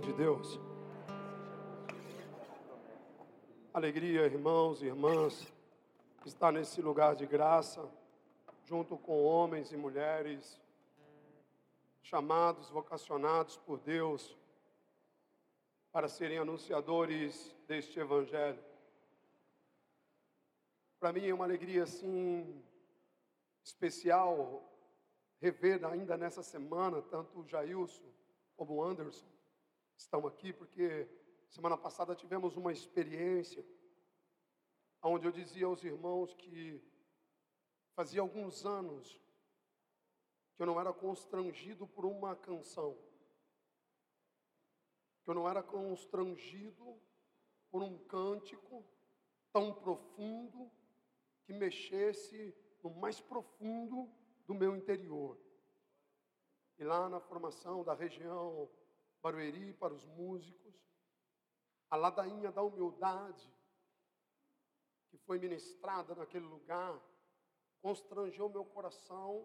De Deus. Alegria, irmãos e irmãs, estar nesse lugar de graça, junto com homens e mulheres chamados, vocacionados por Deus para serem anunciadores deste Evangelho. Para mim é uma alegria assim especial rever ainda nessa semana tanto o Jailson como o Anderson estão aqui, porque semana passada tivemos uma experiência onde eu dizia aos irmãos que fazia alguns anos que eu não era constrangido por uma canção, que eu não era constrangido por um cântico tão profundo que mexesse no mais profundo do meu interior. E lá na formação da região Barueri para os músicos, a ladainha da humildade que foi ministrada naquele lugar constrangeu meu coração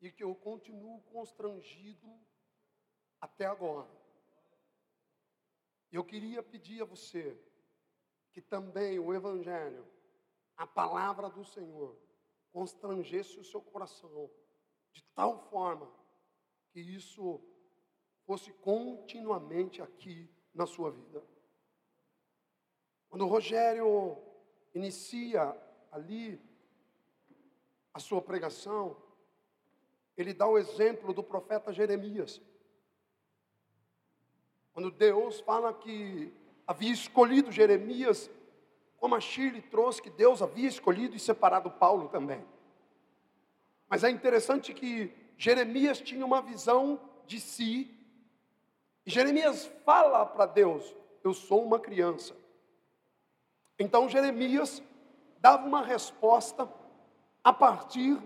e que eu continuo constrangido até agora. Eu queria pedir a você que também o Evangelho, a palavra do Senhor, constrangesse o seu coração de tal forma que isso fosse continuamente aqui na sua vida. Quando Rogério inicia ali a sua pregação, ele dá o exemplo do profeta Jeremias. Quando Deus fala que havia escolhido Jeremias, como a Shirley trouxe que Deus havia escolhido e separado Paulo também. Mas é interessante que Jeremias tinha uma visão de si, e Jeremias fala para Deus: Eu sou uma criança. Então Jeremias dava uma resposta a partir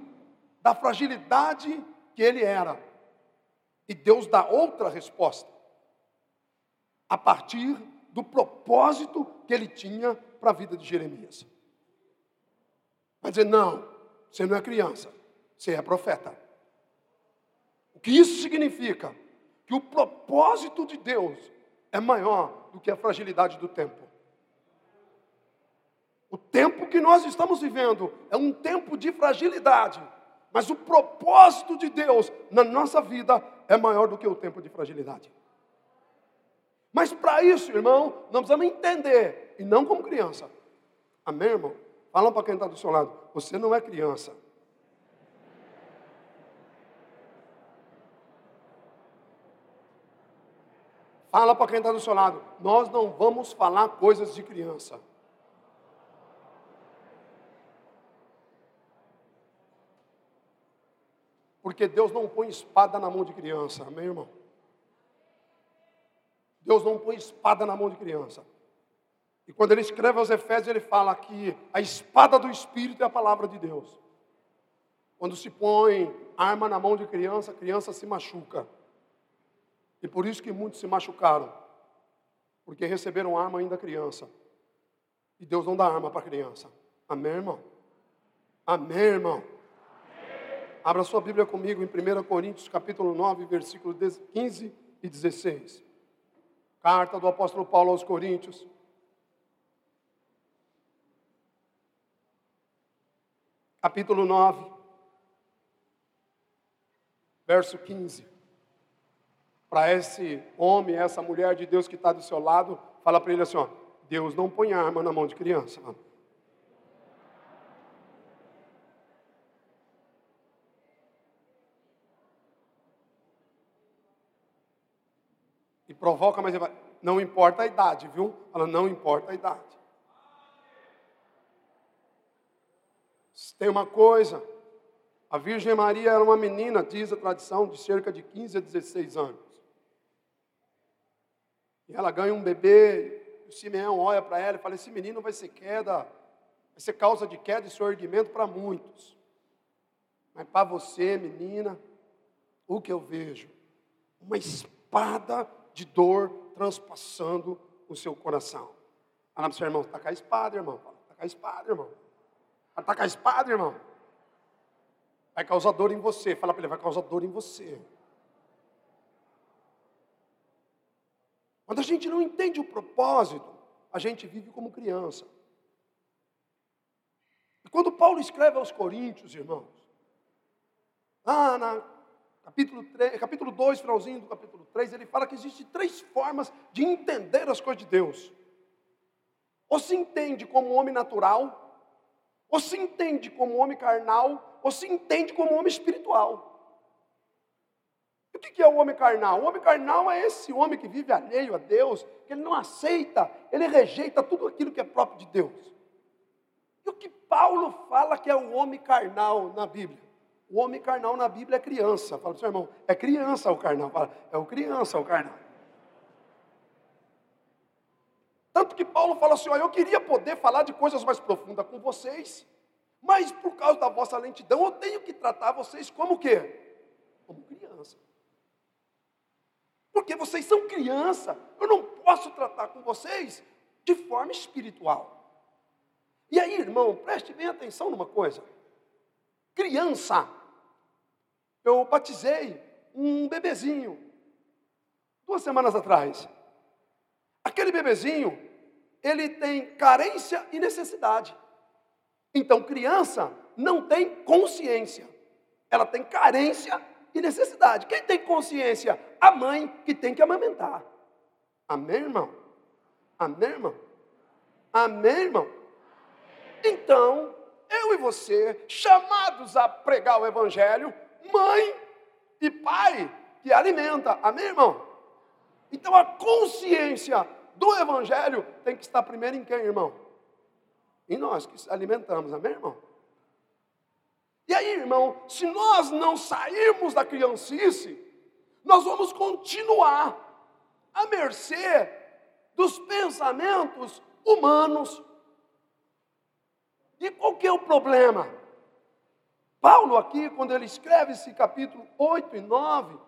da fragilidade que ele era. E Deus dá outra resposta a partir do propósito que ele tinha para a vida de Jeremias. Vai dizer: não, você não é criança, você é profeta. O que isso significa? Que o propósito de Deus é maior do que a fragilidade do tempo. O tempo que nós estamos vivendo é um tempo de fragilidade, mas o propósito de Deus na nossa vida é maior do que o tempo de fragilidade. Mas para isso, irmão, nós precisamos entender, e não como criança. Amém, irmão? Fala para quem está do seu lado, você não é criança. Fala para quem está do seu lado, nós não vamos falar coisas de criança. Porque Deus não põe espada na mão de criança, amém, irmão? Deus não põe espada na mão de criança. E quando ele escreve aos Efésios, ele fala que a espada do Espírito é a palavra de Deus. Quando se põe arma na mão de criança, a criança se machuca. E por isso que muitos se machucaram. Porque receberam arma ainda criança. E Deus não dá arma para criança. Amém, irmão? Amém, irmão? Abra sua Bíblia comigo em 1 Coríntios, capítulo 9, versículos 15 e 16. Carta do apóstolo Paulo aos Coríntios. Capítulo 9, verso 15. Para esse homem, essa mulher de Deus que está do seu lado, fala para ele assim: ó, Deus não põe arma na mão de criança. provoca, mas não importa a idade, viu? Ela não importa a idade. Tem uma coisa, a Virgem Maria era uma menina, diz a tradição, de cerca de 15 a 16 anos. E ela ganha um bebê, o Simeão olha para ela e fala: esse menino vai ser queda, vai ser causa de queda e sorgimento para muitos. Mas para você, menina, o que eu vejo? Uma espada de dor transpassando o seu coração. Fala para o seu irmão, está com a espada, irmão. Está com a espada, irmão. Está com a espada, irmão. Vai causar dor em você. Fala para ele, vai causar dor em você. Quando a gente não entende o propósito, a gente vive como criança. E quando Paulo escreve aos Coríntios, irmãos, lá na capítulo, 3, capítulo 2, finalzinho do capítulo 3, ele fala que existem três formas de entender as coisas de Deus. Ou se entende como homem natural, ou se entende como homem carnal, ou se entende como homem espiritual. O que é o homem carnal? O homem carnal é esse homem que vive alheio a Deus, que ele não aceita, ele rejeita tudo aquilo que é próprio de Deus. E o que Paulo fala que é o homem carnal na Bíblia? O homem carnal na Bíblia é criança. Fala, seu irmão, é criança o carnal. Fala, é o criança o carnal. Tanto que Paulo fala assim: ó, eu queria poder falar de coisas mais profundas com vocês, mas por causa da vossa lentidão, eu tenho que tratar vocês como o quê? Como criança. Porque vocês são criança, eu não posso tratar com vocês de forma espiritual. E aí, irmão, preste bem atenção numa coisa. Criança, eu batizei um bebezinho, duas semanas atrás. Aquele bebezinho, ele tem carência e necessidade. Então, criança não tem consciência, ela tem carência e necessidade. Quem tem consciência? A mãe que tem que amamentar. Amém, irmão? Amém, irmão? Amém, irmão? Então, eu e você, chamados a pregar o Evangelho, mãe e pai que alimenta. Amém, irmão? Então, a consciência do Evangelho tem que estar primeiro em quem, irmão? Em nós que alimentamos. Amém, irmão? E aí, irmão, se nós não sairmos da criancice, nós vamos continuar à mercê dos pensamentos humanos. E qual que é o problema? Paulo aqui, quando ele escreve esse capítulo 8 e 9,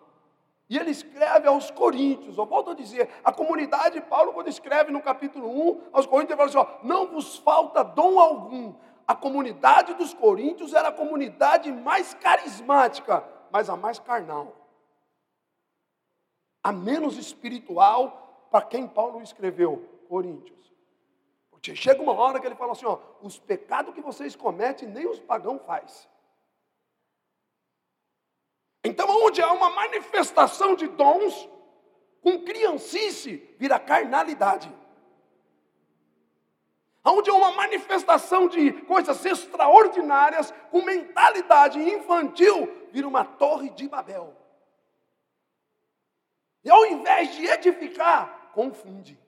e ele escreve aos Coríntios, eu volto a dizer, a comunidade de Paulo, quando escreve no capítulo 1, aos Coríntios, ele fala assim: ó, não vos falta dom algum, a comunidade dos coríntios era a comunidade mais carismática, mas a mais carnal. A menos espiritual para quem Paulo escreveu, Coríntios. Porque chega uma hora que ele fala assim: ó, os pecados que vocês cometem, nem os pagãos faz. Então, onde há uma manifestação de dons, com criancice, vira carnalidade onde é uma manifestação de coisas extraordinárias, com mentalidade infantil, vira uma torre de Babel. E ao invés de edificar, confunde.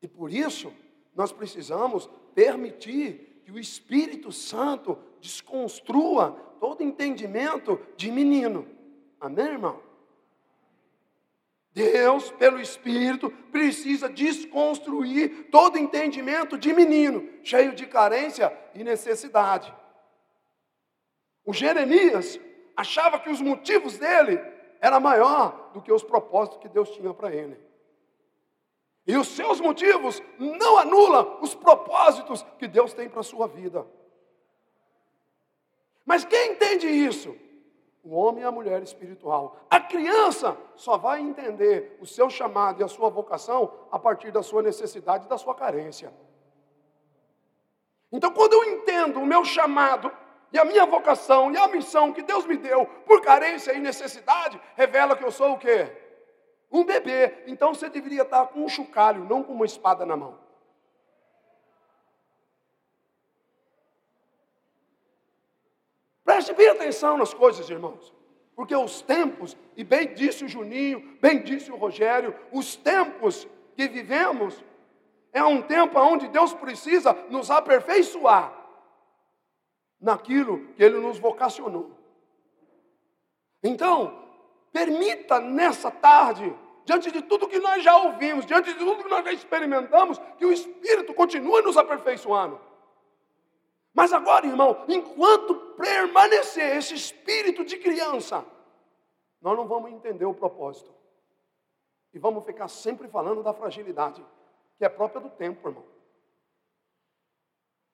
E por isso, nós precisamos permitir que o Espírito Santo desconstrua todo entendimento de menino. Amém, irmão? Deus, pelo Espírito, precisa desconstruir todo entendimento de menino, cheio de carência e necessidade. O Jeremias achava que os motivos dele era maior do que os propósitos que Deus tinha para ele. E os seus motivos não anulam os propósitos que Deus tem para a sua vida. Mas quem entende isso? O homem e a mulher espiritual. A criança só vai entender o seu chamado e a sua vocação a partir da sua necessidade e da sua carência. Então, quando eu entendo o meu chamado e a minha vocação e a missão que Deus me deu por carência e necessidade, revela que eu sou o quê? Um bebê. Então você deveria estar com um chocalho, não com uma espada na mão. Preste bem atenção nas coisas, irmãos. Porque os tempos, e bem disse o Juninho, bem disse o Rogério, os tempos que vivemos é um tempo onde Deus precisa nos aperfeiçoar naquilo que Ele nos vocacionou. Então, permita nessa tarde, diante de tudo que nós já ouvimos, diante de tudo que nós já experimentamos, que o Espírito continue nos aperfeiçoando. Mas agora, irmão, enquanto permanecer esse espírito de criança, nós não vamos entender o propósito. E vamos ficar sempre falando da fragilidade, que é própria do tempo, irmão.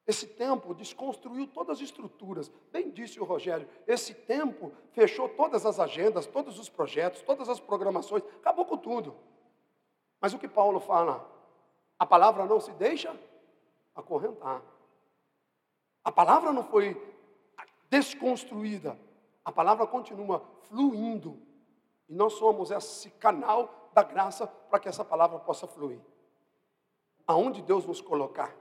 Esse tempo desconstruiu todas as estruturas. Bem disse o Rogério, esse tempo fechou todas as agendas, todos os projetos, todas as programações, acabou com tudo. Mas o que Paulo fala? A palavra não se deixa acorrentar. A palavra não foi desconstruída. A palavra continua fluindo. E nós somos esse canal da graça para que essa palavra possa fluir. Aonde Deus nos colocar.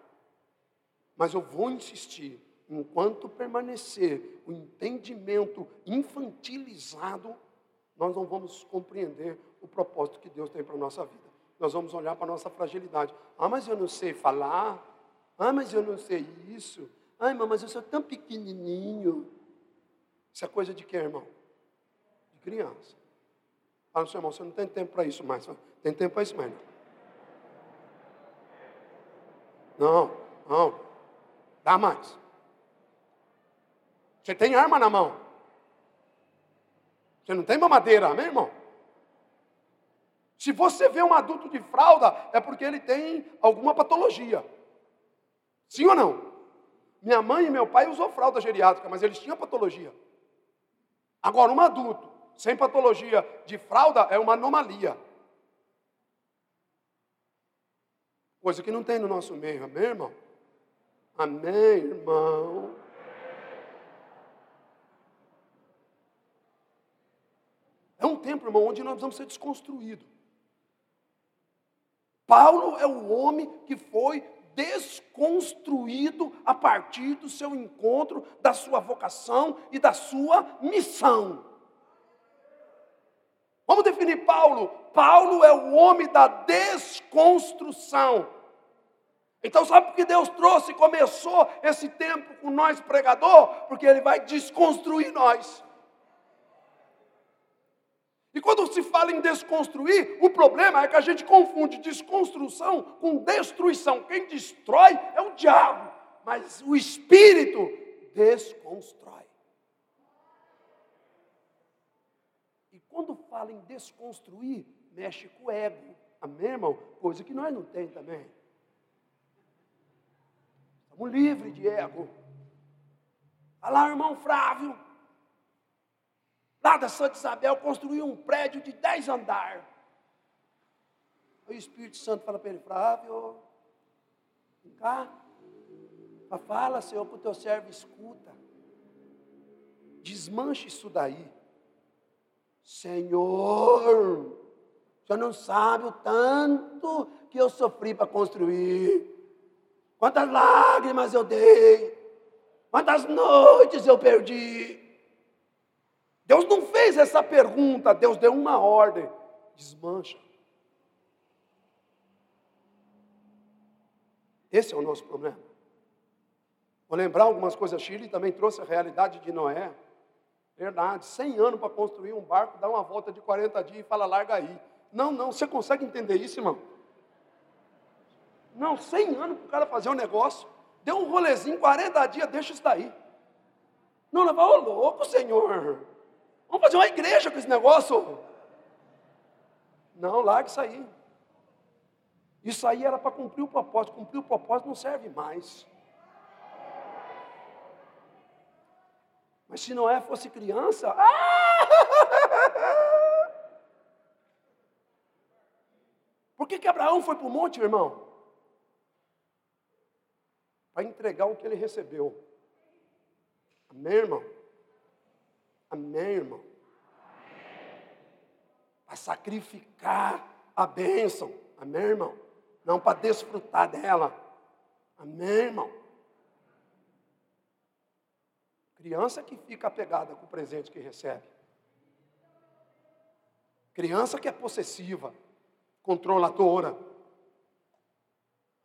Mas eu vou insistir, enquanto permanecer o entendimento infantilizado, nós não vamos compreender o propósito que Deus tem para a nossa vida. Nós vamos olhar para a nossa fragilidade. Ah, mas eu não sei falar. Ah, mas eu não sei isso. Ai, mas eu sou tão pequenininho. Isso é coisa de quem, irmão? De criança. Fala seu irmão, você não tem tempo para isso mais. Tem tempo para isso mais. Não, não. Dá mais. Você tem arma na mão. Você não tem mamadeira, amém, irmão? Se você vê um adulto de fralda, é porque ele tem alguma patologia. Sim ou não? Minha mãe e meu pai usou fralda geriátrica, mas eles tinham patologia. Agora, um adulto sem patologia de fralda é uma anomalia. Coisa que não tem no nosso meio, amém, irmão? Amém, irmão? É um tempo, irmão, onde nós vamos ser desconstruídos. Paulo é o homem que foi desconstruído a partir do seu encontro, da sua vocação e da sua missão. Vamos definir Paulo. Paulo é o homem da desconstrução. Então, sabe por que Deus trouxe e começou esse tempo com nós, pregador? Porque Ele vai desconstruir nós. E quando se fala em desconstruir, o problema é que a gente confunde desconstrução com destruição. Quem destrói é o diabo, mas o espírito desconstrói. E quando fala em desconstruir, mexe com o ego. Amém, irmão? Coisa que nós não tem também. Estamos livres de ego. Olha lá, irmão Flávio. Lá da Santa Isabel construiu um prédio de dez andares. O Espírito Santo fala para ele, Flávio, vem cá. Fala, Senhor, para o teu servo escuta. Desmanche isso daí. Senhor, você não sabe o tanto que eu sofri para construir. Quantas lágrimas eu dei. Quantas noites eu perdi. Deus não fez essa pergunta, Deus deu uma ordem: desmancha. Esse é o nosso problema. Vou lembrar algumas coisas. Chile também trouxe a realidade de Noé. Verdade, 100 anos para construir um barco, dá uma volta de 40 dias e fala, larga aí. Não, não, você consegue entender isso, irmão? Não, 100 anos para o cara fazer um negócio, deu um rolezinho, 40 dias, deixa isso daí. Não, não, ô louco, Senhor. Vamos fazer uma igreja com esse negócio. Não, larga isso aí. Isso aí era para cumprir o propósito. Cumprir o propósito não serve mais. Mas se Noé fosse criança. Ah! Por que, que Abraão foi para o monte, irmão? Para entregar o que ele recebeu. Amém, irmão? Amém, irmão? Para sacrificar a bênção. Amém, irmão? Não para desfrutar dela. Amém, irmão? Criança que fica apegada com o presente que recebe. Criança que é possessiva, controladora.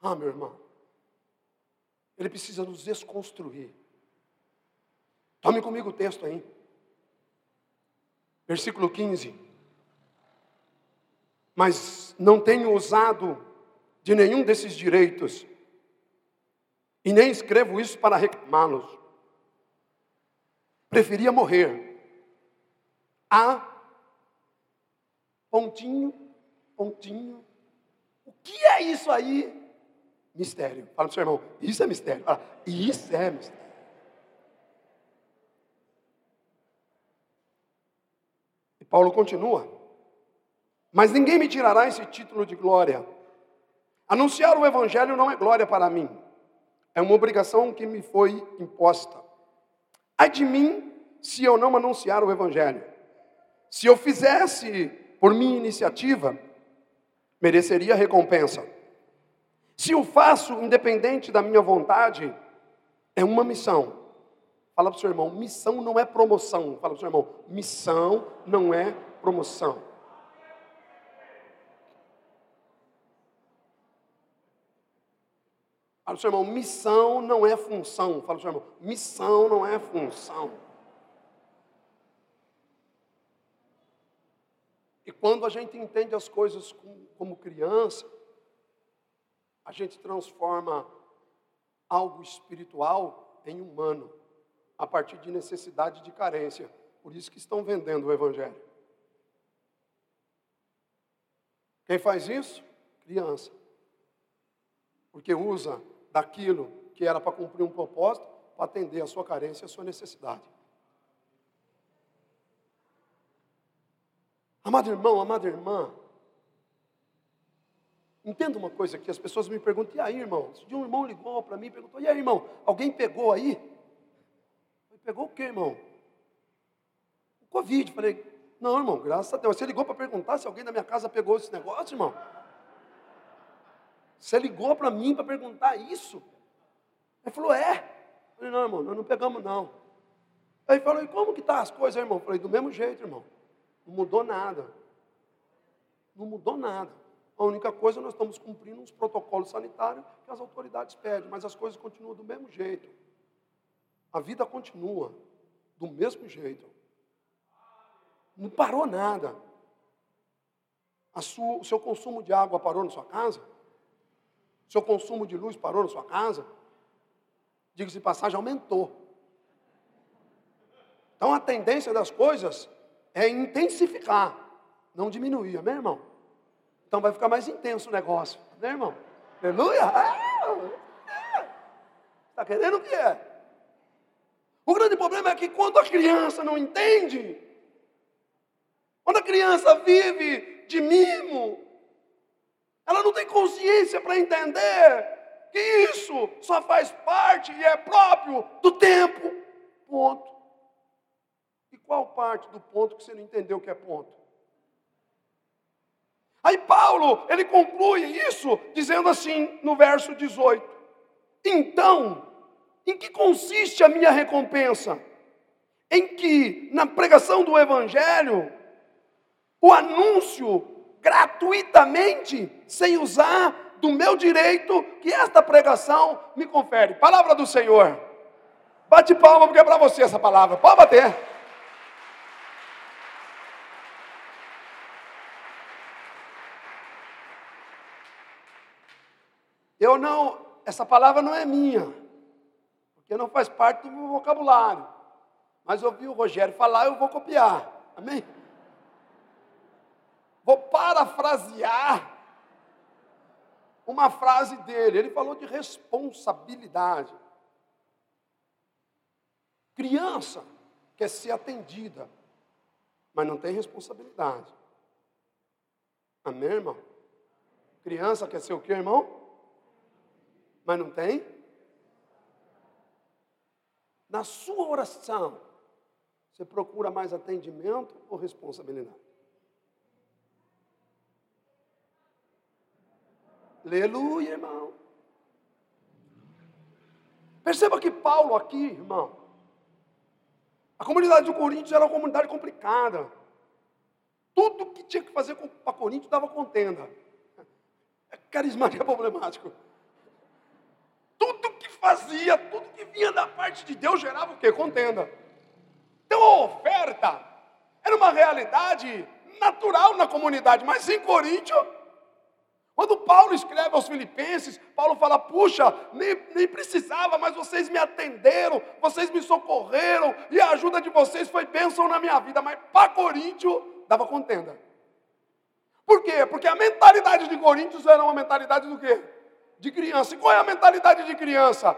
Ah, meu irmão. Ele precisa nos desconstruir. Tome comigo o texto aí. Versículo 15. Mas não tenho usado de nenhum desses direitos, e nem escrevo isso para reclamá-los. Preferia morrer. A pontinho, pontinho. O que é isso aí? mistério. Fala para o seu irmão, isso é mistério. Fala, isso é mistério. Paulo continua. Mas ninguém me tirará esse título de glória. Anunciar o evangelho não é glória para mim. É uma obrigação que me foi imposta. Ai de mim se eu não anunciar o evangelho. Se eu fizesse por minha iniciativa, mereceria recompensa. Se o faço independente da minha vontade, é uma missão. Fala para o seu irmão, missão não é promoção. Fala para o seu irmão, missão não é promoção. Fala para o seu irmão, missão não é função. Fala para o seu irmão, missão não é função. E quando a gente entende as coisas como criança, a gente transforma algo espiritual em humano, a partir de necessidade de carência. Por isso que estão vendendo o Evangelho. Quem faz isso? Criança. Porque usa daquilo que era para cumprir um propósito, para atender a sua carência e a sua necessidade. Amado irmão, amada irmã, entenda uma coisa aqui, as pessoas me perguntam, e aí irmão? Se um irmão ligou para mim e perguntou, e aí irmão, alguém pegou aí? Pegou o que, irmão? O Covid. Falei, não, irmão, graças a Deus. Você ligou para perguntar se alguém da minha casa pegou esse negócio, irmão? Você ligou para mim para perguntar isso? Ele falou, é. Eu falei, não, irmão, nós não pegamos, não. Aí falou, e como que tá as coisas, irmão? Falei, do mesmo jeito, irmão. Não mudou nada. Não mudou nada. A única coisa, nós estamos cumprindo uns protocolos sanitários que as autoridades pedem, mas as coisas continuam do mesmo jeito. A vida continua do mesmo jeito. Não parou nada. Sua, o seu consumo de água parou na sua casa? O seu consumo de luz parou na sua casa? Diga-se passagem, aumentou. Então a tendência das coisas é intensificar, não diminuir, amém, irmão? Então vai ficar mais intenso o negócio, amém, irmão? Aleluia! Está querendo o que é? O grande problema é que quando a criança não entende, quando a criança vive de mimo, ela não tem consciência para entender que isso só faz parte e é próprio do tempo. Ponto. E qual parte do ponto que você não entendeu que é ponto? Aí Paulo, ele conclui isso dizendo assim no verso 18: Então, em que consiste a minha recompensa? Em que, na pregação do Evangelho, o anúncio gratuitamente, sem usar do meu direito que esta pregação me confere. Palavra do Senhor. Bate palma, porque é para você essa palavra. Pode bater. Eu não, essa palavra não é minha não faz parte do meu vocabulário. Mas ouvi o Rogério falar, eu vou copiar. Amém? Vou parafrasear uma frase dele. Ele falou de responsabilidade. Criança quer ser atendida, mas não tem responsabilidade. Amém, irmão? Criança quer ser o que, irmão? Mas não tem na sua oração, você procura mais atendimento ou responsabilidade? Aleluia, irmão. Perceba que Paulo aqui, irmão, a comunidade de Coríntios era uma comunidade complicada. Tudo que tinha que fazer para Coríntios dava contenda. É carismático é problemático fazia, tudo que vinha da parte de Deus gerava o quê? Contenda. Então a oferta era uma realidade natural na comunidade, mas em Coríntio, quando Paulo escreve aos Filipenses, Paulo fala: puxa, nem, nem precisava, mas vocês me atenderam, vocês me socorreram, e a ajuda de vocês foi bênção na minha vida. Mas para Coríntio dava contenda. Por quê? Porque a mentalidade de Coríntios era uma mentalidade do quê? De criança. E qual é a mentalidade de criança?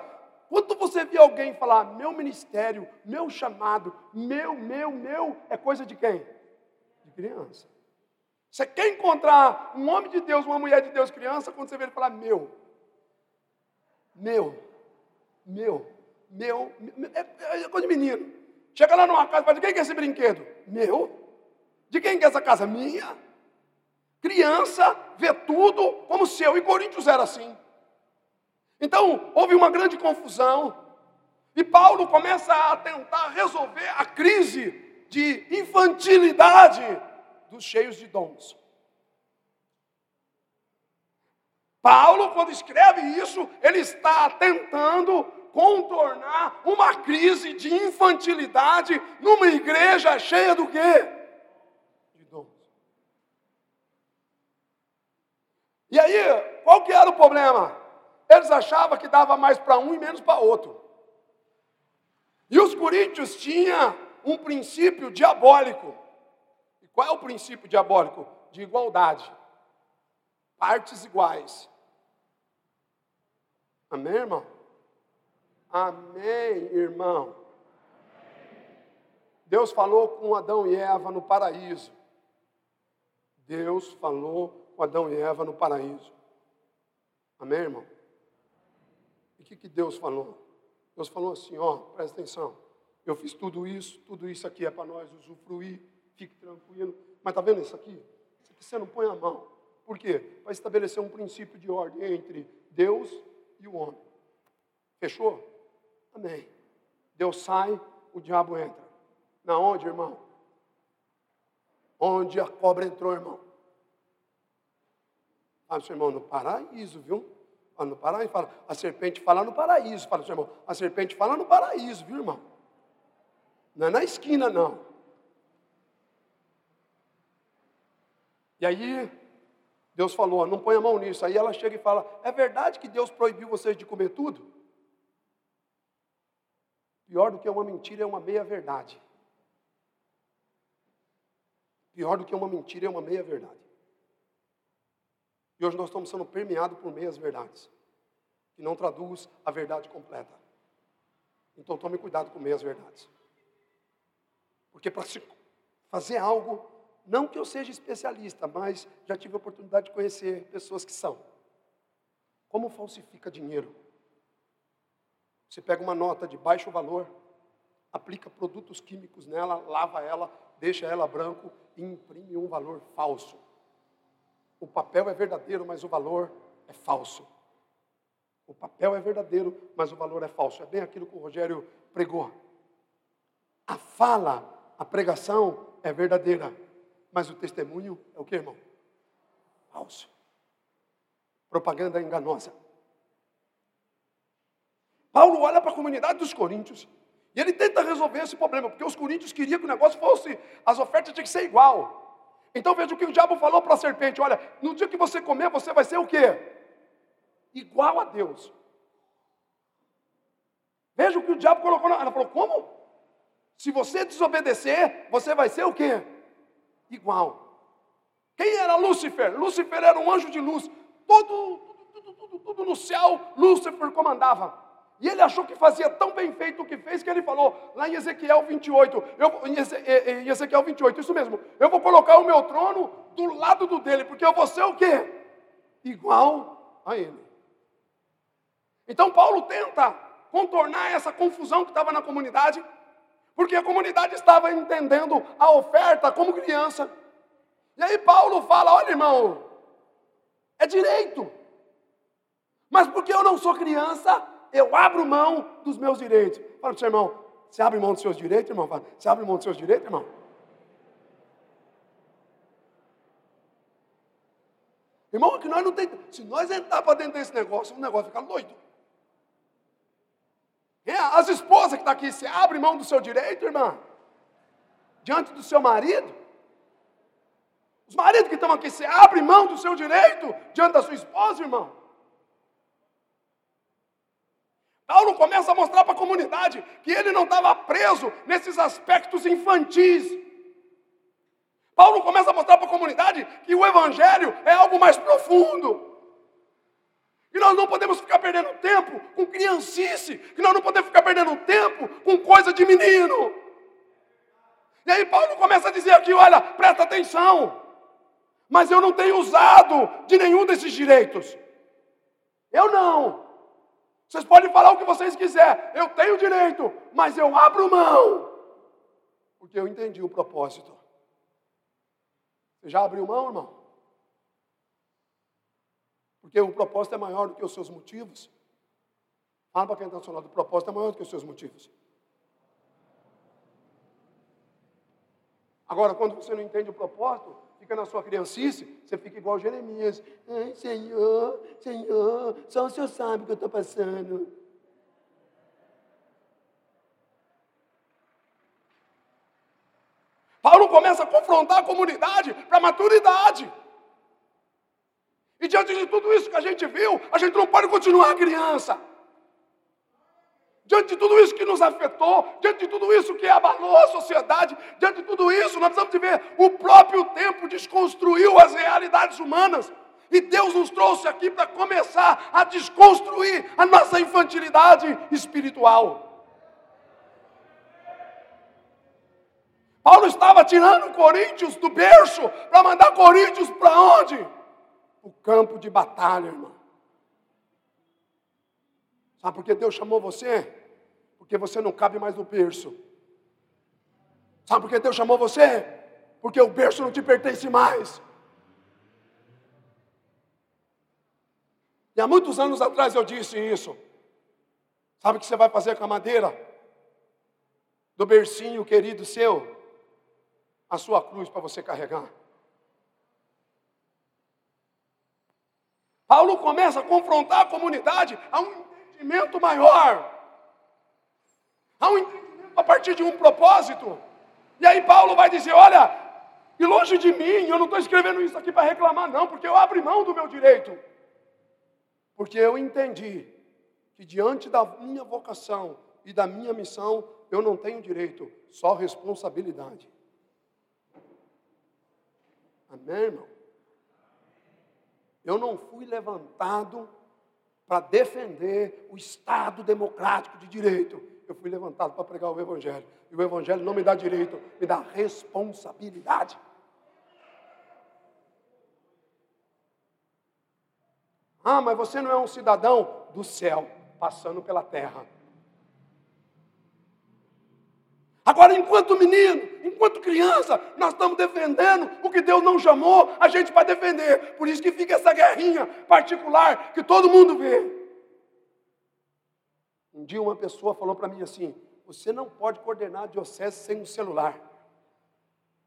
Quando você vê alguém falar, meu ministério, meu chamado, meu, meu, meu, é coisa de quem? De criança. Você quer encontrar um homem de Deus, uma mulher de Deus, criança, quando você vê ele falar, meu, meu, meu, meu, meu é, é coisa de menino. Chega lá numa casa e fala, de quem que é esse brinquedo? Meu. De quem que é essa casa? Minha. Criança vê tudo como seu. E Coríntios era assim. Então, houve uma grande confusão. E Paulo começa a tentar resolver a crise de infantilidade dos cheios de dons. Paulo, quando escreve isso, ele está tentando contornar uma crise de infantilidade numa igreja cheia do quê? De dons. E aí, qual que era o problema? Eles achavam que dava mais para um e menos para outro. E os coríntios tinham um princípio diabólico. E qual é o princípio diabólico? De igualdade. Partes iguais. Amém, irmão? Amém, irmão. Deus falou com Adão e Eva no paraíso. Deus falou com Adão e Eva no paraíso. Amém, irmão? O que, que Deus falou? Deus falou assim: ó, presta atenção. Eu fiz tudo isso, tudo isso aqui é para nós usufruir, fique tranquilo. Mas está vendo isso aqui? Isso aqui você não põe a mão. Por quê? Para estabelecer um princípio de ordem entre Deus e o homem. Fechou? Amém. Deus sai, o diabo entra. Na onde, irmão? Onde a cobra entrou, irmão? Fala, seu irmão, no paraíso, viu? Fala no paraíso, fala, a serpente fala no paraíso. Fala, seu irmão, a serpente fala no paraíso, viu, irmão? Não é na esquina, não. E aí, Deus falou, não põe a mão nisso. Aí ela chega e fala: É verdade que Deus proibiu vocês de comer tudo? Pior do que uma mentira é uma meia-verdade. Pior do que uma mentira é uma meia-verdade. E hoje nós estamos sendo permeados por meias-verdades, que não traduz a verdade completa. Então tome cuidado com meias-verdades. Porque para se fazer algo, não que eu seja especialista, mas já tive a oportunidade de conhecer pessoas que são. Como falsifica dinheiro? Você pega uma nota de baixo valor, aplica produtos químicos nela, lava ela, deixa ela branco e imprime um valor falso. O papel é verdadeiro, mas o valor é falso. O papel é verdadeiro, mas o valor é falso. É bem aquilo que o Rogério pregou. A fala, a pregação é verdadeira, mas o testemunho é o que, irmão? Falso. Propaganda enganosa. Paulo olha para a comunidade dos coríntios e ele tenta resolver esse problema, porque os coríntios queriam que o negócio fosse, as ofertas tinham que ser igual. Então veja o que o diabo falou para a serpente: olha, no dia que você comer, você vai ser o quê? Igual a Deus. Veja o que o diabo colocou na. Ela falou: como? Se você desobedecer, você vai ser o quê? Igual. Quem era Lúcifer? Lúcifer era um anjo de luz. Todo, tudo, tudo, tudo no céu, Lúcifer comandava. E ele achou que fazia tão bem feito o que fez que ele falou, lá em Ezequiel 28, eu, em Ezequiel 28, isso mesmo, eu vou colocar o meu trono do lado do dele, porque eu vou ser o quê? Igual a ele. Então Paulo tenta contornar essa confusão que estava na comunidade, porque a comunidade estava entendendo a oferta como criança. E aí Paulo fala: olha, irmão, é direito. Mas porque eu não sou criança, eu abro mão dos meus direitos. Fala para o seu irmão, você abre mão dos seus direitos, irmão? Fala, você abre mão dos seus direitos, irmão? Irmão, que nós não tem. Se nós entrar para dentro desse negócio, o negócio fica doido. É, as esposas que estão tá aqui, você abre mão do seu direito, irmã? Diante do seu marido? Os maridos que estão aqui, você abre mão do seu direito diante da sua esposa, irmão? Paulo começa a mostrar para a comunidade que ele não estava preso nesses aspectos infantis. Paulo começa a mostrar para a comunidade que o evangelho é algo mais profundo. que nós não podemos ficar perdendo tempo com criancice, que nós não podemos ficar perdendo tempo com coisa de menino. E aí Paulo começa a dizer aqui: olha, presta atenção, mas eu não tenho usado de nenhum desses direitos. Eu não. Vocês podem falar o que vocês quiserem, eu tenho direito, mas eu abro mão, porque eu entendi o propósito. Você já abriu mão, irmão? Porque o propósito é maior do que os seus motivos. Fala para quem está ao seu lado, o propósito é maior do que os seus motivos. Agora, quando você não entende o propósito, fica na sua criancice, você fica igual Jeremias. Ai, Senhor, Senhor, só o Senhor sabe o que eu estou passando. Paulo começa a confrontar a comunidade para a maturidade. E diante de tudo isso que a gente viu, a gente não pode continuar criança. Diante de tudo isso que nos afetou, diante de tudo isso que abalou a sociedade, diante de tudo isso, nós precisamos de ver o próprio tempo desconstruiu as realidades humanas. E Deus nos trouxe aqui para começar a desconstruir a nossa infantilidade espiritual. Paulo estava tirando Coríntios do berço para mandar Coríntios para onde? o campo de batalha, irmão. Sabe por que Deus chamou você? Porque você não cabe mais no berço. Sabe por que Deus chamou você? Porque o berço não te pertence mais. E há muitos anos atrás eu disse isso. Sabe o que você vai fazer com a madeira? Do bercinho querido seu? A sua cruz para você carregar. Paulo começa a confrontar a comunidade a um entendimento maior, a um entendimento a partir de um propósito. E aí Paulo vai dizer: olha, e longe de mim, eu não estou escrevendo isso aqui para reclamar, não, porque eu abro mão do meu direito. Porque eu entendi que diante da minha vocação e da minha missão, eu não tenho direito, só responsabilidade. Amém, irmão? Eu não fui levantado para defender o Estado democrático de direito. Eu fui levantado para pregar o Evangelho. E o Evangelho não me dá direito, me dá responsabilidade. Ah, mas você não é um cidadão do céu, passando pela terra. Agora, enquanto menino, enquanto criança, nós estamos defendendo o que Deus não chamou, a gente vai defender. Por isso que fica essa guerrinha particular que todo mundo vê. Um dia uma pessoa falou para mim assim: você não pode coordenar a diocese sem um celular.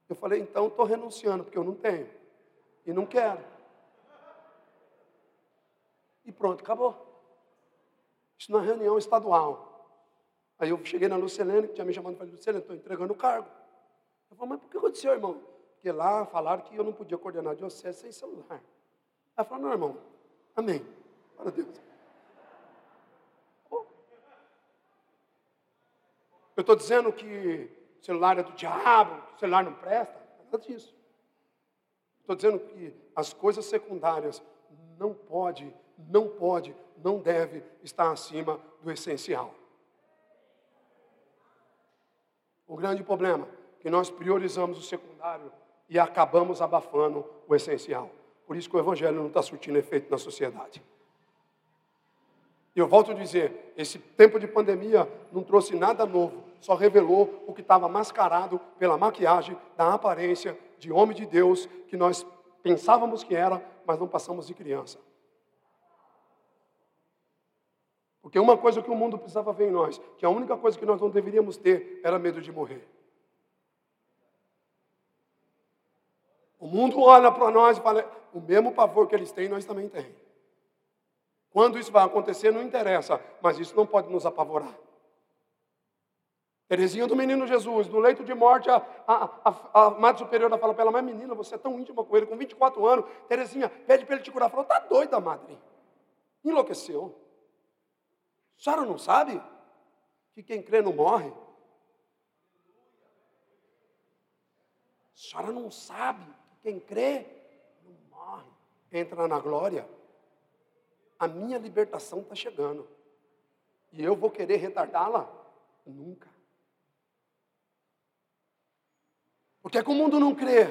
Eu falei, então estou renunciando, porque eu não tenho. E não quero. E pronto, acabou. Isso na reunião estadual. Aí eu cheguei na Lucilene, que tinha me chamado e falei, Lucilene, estou entregando o cargo. Eu falei, mas por que aconteceu, irmão? Porque lá falaram que eu não podia coordenar a diocese sem celular. Ela falou, não, irmão, amém. Para Deus. Oh. Eu estou dizendo que celular é do diabo, celular não presta, nada disso. Estou dizendo que as coisas secundárias não pode, não pode, não deve estar acima do essencial. O grande problema é que nós priorizamos o secundário e acabamos abafando o essencial. Por isso que o Evangelho não está surtindo efeito na sociedade. E eu volto a dizer: esse tempo de pandemia não trouxe nada novo, só revelou o que estava mascarado pela maquiagem da aparência de homem de Deus que nós pensávamos que era, mas não passamos de criança. Porque uma coisa que o mundo precisava ver em nós, que a única coisa que nós não deveríamos ter era medo de morrer. O mundo olha para nós e fala: o mesmo pavor que eles têm, nós também temos. Quando isso vai acontecer, não interessa, mas isso não pode nos apavorar. Terezinha do menino Jesus, no leito de morte, a, a, a, a Madre Superiora fala para ela: Mas menina, você é tão íntima com ele, com 24 anos. Terezinha, pede para ele te curar. Falou: Está doida, madre. Enlouqueceu. A senhora não sabe que quem crê não morre? A senhora não sabe quem crê não morre, entra na glória. a minha libertação está chegando. E eu vou querer retardá-la? Nunca. Porque que o mundo não crê?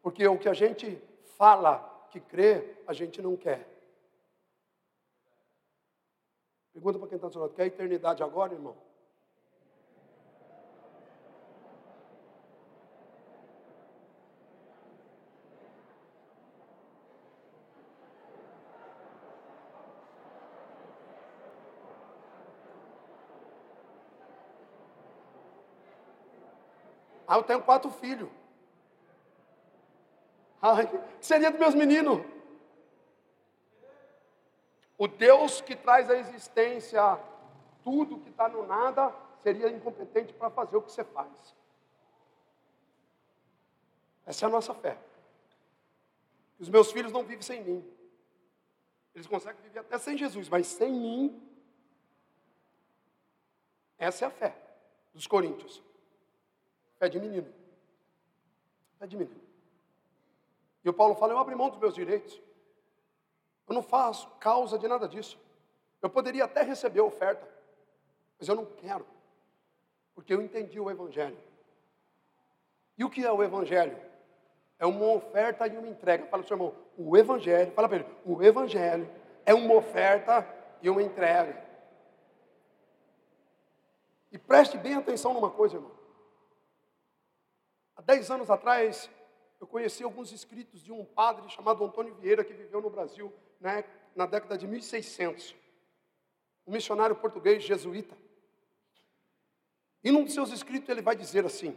Porque o que a gente fala que crê, a gente não quer. Pergunta para quem está do seu lado: quer eternidade agora, irmão? Ah, eu tenho quatro filhos. Ai, que seria dos meus meninos? O Deus que traz à existência tudo que está no nada seria incompetente para fazer o que você faz. Essa é a nossa fé. Os meus filhos não vivem sem mim. Eles conseguem viver até sem Jesus, mas sem mim. Essa é a fé dos coríntios. Fé de menino. Fé de menino. E o Paulo fala: Eu abro mão dos meus direitos. Eu não faço causa de nada disso. Eu poderia até receber a oferta, mas eu não quero, porque eu entendi o Evangelho. E o que é o Evangelho? É uma oferta e uma entrega. Fala para o seu irmão, o Evangelho, fala para ele, o Evangelho é uma oferta e uma entrega. E preste bem atenção numa coisa, irmão. Há dez anos atrás, eu conheci alguns escritos de um padre chamado Antônio Vieira, que viveu no Brasil né, na década de 1600. Um missionário português jesuíta. E num de seus escritos ele vai dizer assim: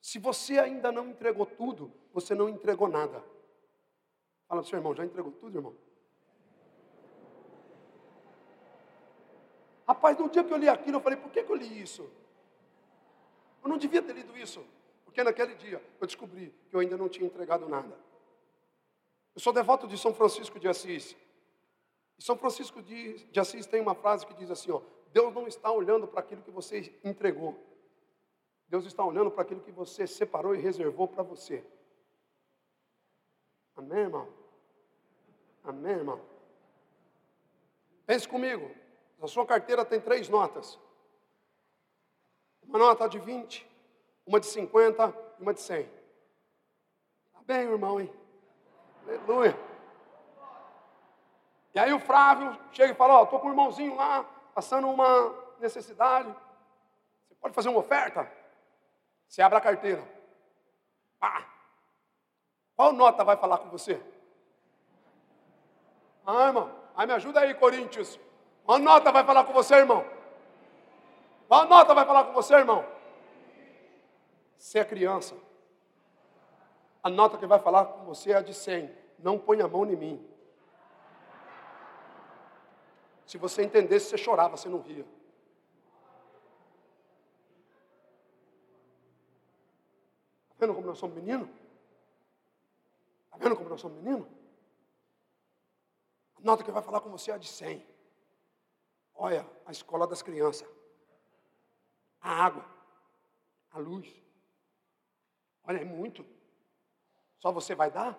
se você ainda não entregou tudo, você não entregou nada. Fala para seu irmão, já entregou tudo, irmão? Rapaz, no dia que eu li aquilo, eu falei, por que, que eu li isso? Eu não devia ter lido isso. Porque naquele dia eu descobri que eu ainda não tinha entregado nada. Eu sou devoto de São Francisco de Assis. E São Francisco de, de Assis tem uma frase que diz assim: ó, Deus não está olhando para aquilo que você entregou. Deus está olhando para aquilo que você separou e reservou para você. Amém, irmão? Amém, irmão? Pense comigo. A sua carteira tem três notas. Uma nota de 20, uma de 50 e uma de 100. Tá bem, irmão, hein? Aleluia. E aí o Flávio chega e fala, ó, oh, estou com o irmãozinho lá, passando uma necessidade. Você pode fazer uma oferta? Você abre a carteira. Pá. Qual nota vai falar com você? Ah, irmão. Aí me ajuda aí, Coríntios. Qual nota vai falar com você, irmão? Qual nota vai falar com você, irmão? Você é criança. A nota que vai falar com você é a de 100. Não põe a mão em mim. Se você entendesse, você chorava, você não ria. Está vendo como nós somos meninos? Está vendo como nós somos meninos? A nota que vai falar com você é a de 100. Olha, a escola das crianças. A água. A luz. Olha, é muito. Só você vai dar?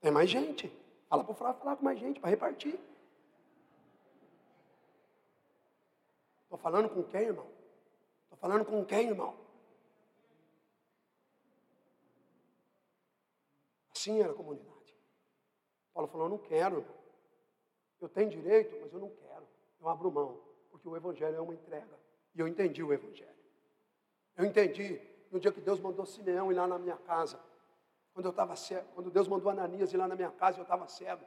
É mais gente. Fala para o Flávio falar com mais gente, para repartir. Estou falando com quem, irmão? Estou falando com quem, irmão? Assim era a comunidade. Paulo falou: Eu não quero, irmão. Eu tenho direito, mas eu não quero. Eu abro mão, porque o Evangelho é uma entrega. E eu entendi o Evangelho. Eu entendi no dia que Deus mandou Simeão ir lá na minha casa. Quando eu estava cego, quando Deus mandou Ananias ir lá na minha casa, eu estava cego.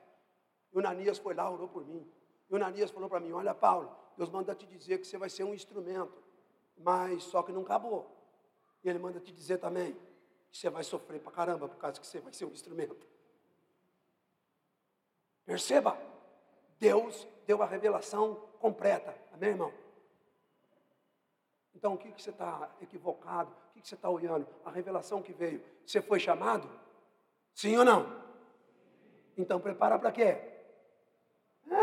E o Ananias foi lá, orou por mim. E o Ananias falou para mim: Olha, Paulo, Deus manda te dizer que você vai ser um instrumento, mas só que não acabou. E Ele manda te dizer também que você vai sofrer para caramba por causa que você vai ser um instrumento. Perceba, Deus deu a revelação completa. Amém, irmão? Então, o que, que você está equivocado? Que, você está olhando? A revelação que veio. Você foi chamado? Sim ou não? Então, prepara para quê? Hã?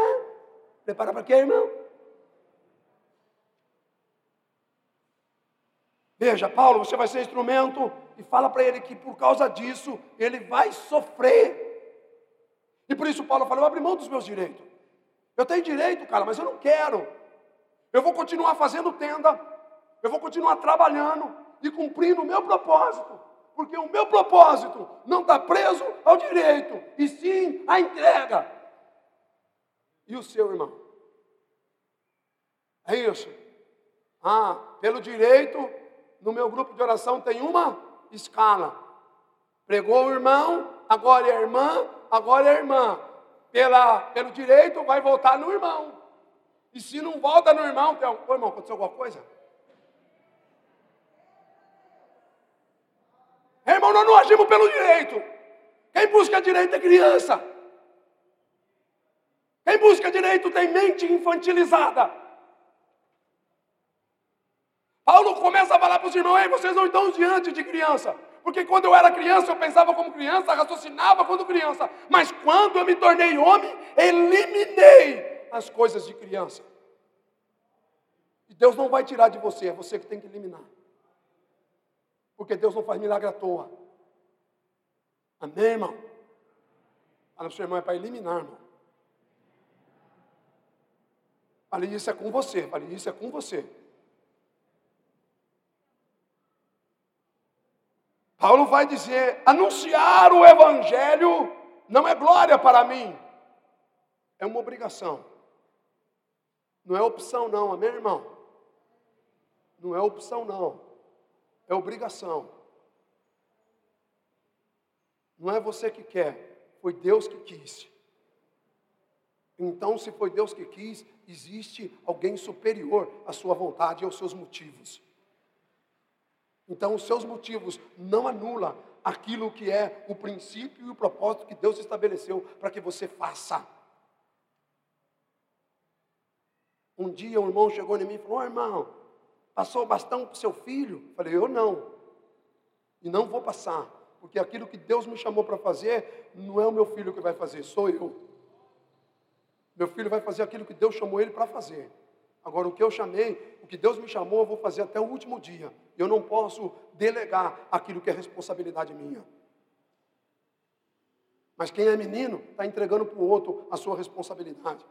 Prepara para quê, irmão? Veja, Paulo, você vai ser instrumento e fala para ele que por causa disso ele vai sofrer. E por isso Paulo falou: abre mão dos meus direitos. Eu tenho direito, cara, mas eu não quero. Eu vou continuar fazendo tenda, eu vou continuar trabalhando e cumprindo o meu propósito, porque o meu propósito não está preso ao direito, e sim à entrega. E o seu irmão? É isso. Ah, pelo direito, no meu grupo de oração tem uma escala. Pregou o irmão, agora é a irmã, agora é a irmã. Pela, pelo direito, vai voltar no irmão. E se não volta no irmão, tem... Ô irmão, aconteceu alguma coisa? Irmão, nós não agimos pelo direito. Quem busca direito é criança. Quem busca direito tem mente infantilizada. Paulo começa a falar para os irmãos: Ei, vocês não estão diante de criança. Porque quando eu era criança, eu pensava como criança, raciocinava quando criança. Mas quando eu me tornei homem, eliminei as coisas de criança. E Deus não vai tirar de você, é você que tem que eliminar. Porque Deus não faz milagre à toa. Amém, irmão? Fala para o seu irmão, é para eliminar, irmão. Falei, isso é com você. Falei, isso é com você. Paulo vai dizer: anunciar o Evangelho não é glória para mim, é uma obrigação. Não é opção, não, amém, irmão? Não é opção, não, é obrigação. Não é você que quer, foi Deus que quis. Então, se foi Deus que quis, existe alguém superior à sua vontade e aos seus motivos. Então, os seus motivos não anulam aquilo que é o princípio e o propósito que Deus estabeleceu para que você faça. Um dia um irmão chegou em mim e falou: oh, irmão, passou o bastão para o seu filho? Falei: Eu não. E não vou passar, porque aquilo que Deus me chamou para fazer, não é o meu filho que vai fazer, sou eu. Meu filho vai fazer aquilo que Deus chamou ele para fazer. Agora, o que eu chamei, o que Deus me chamou, eu vou fazer até o último dia. Eu não posso delegar aquilo que é responsabilidade minha. Mas quem é menino está entregando para o outro a sua responsabilidade.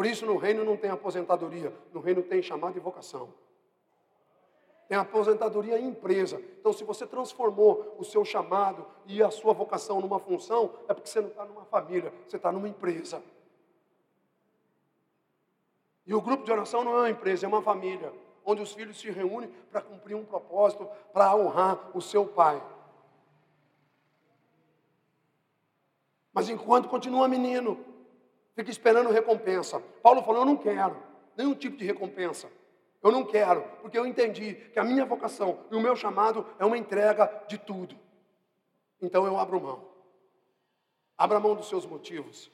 Por isso, no reino não tem aposentadoria, no reino tem chamada e vocação. Tem aposentadoria em empresa. Então, se você transformou o seu chamado e a sua vocação numa função, é porque você não está numa família, você está numa empresa. E o grupo de oração não é uma empresa, é uma família, onde os filhos se reúnem para cumprir um propósito, para honrar o seu pai. Mas enquanto continua menino, fica esperando recompensa. Paulo falou: Eu não quero nenhum tipo de recompensa. Eu não quero, porque eu entendi que a minha vocação e o meu chamado é uma entrega de tudo. Então eu abro mão. Abra mão dos seus motivos.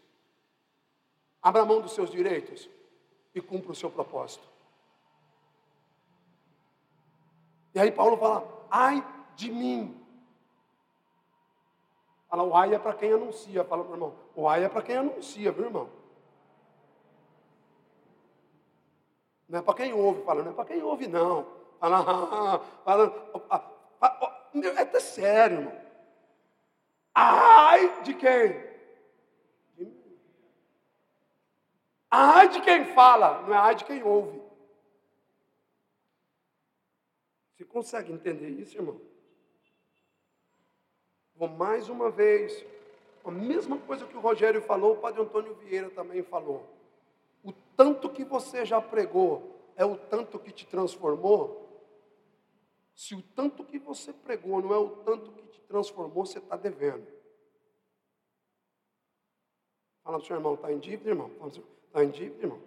Abra mão dos seus direitos e cumpra o seu propósito. E aí Paulo fala: ai de mim. Fala, o ai é para quem anuncia. Fala, meu irmão, o ai é para quem anuncia, viu, irmão? Não é para quem ouve, fala, não é para quem ouve, não. Fala, fala, fala, é até sério, irmão. Ai de quem? Ai de quem fala, não é ai de quem ouve. Você consegue entender isso, irmão? Vou mais uma vez, a mesma coisa que o Rogério falou, o Padre Antônio Vieira também falou. Tanto que você já pregou é o tanto que te transformou. Se o tanto que você pregou não é o tanto que te transformou, você está devendo. Fala para o seu irmão, está em dívida, irmão? Está em dívida, irmão.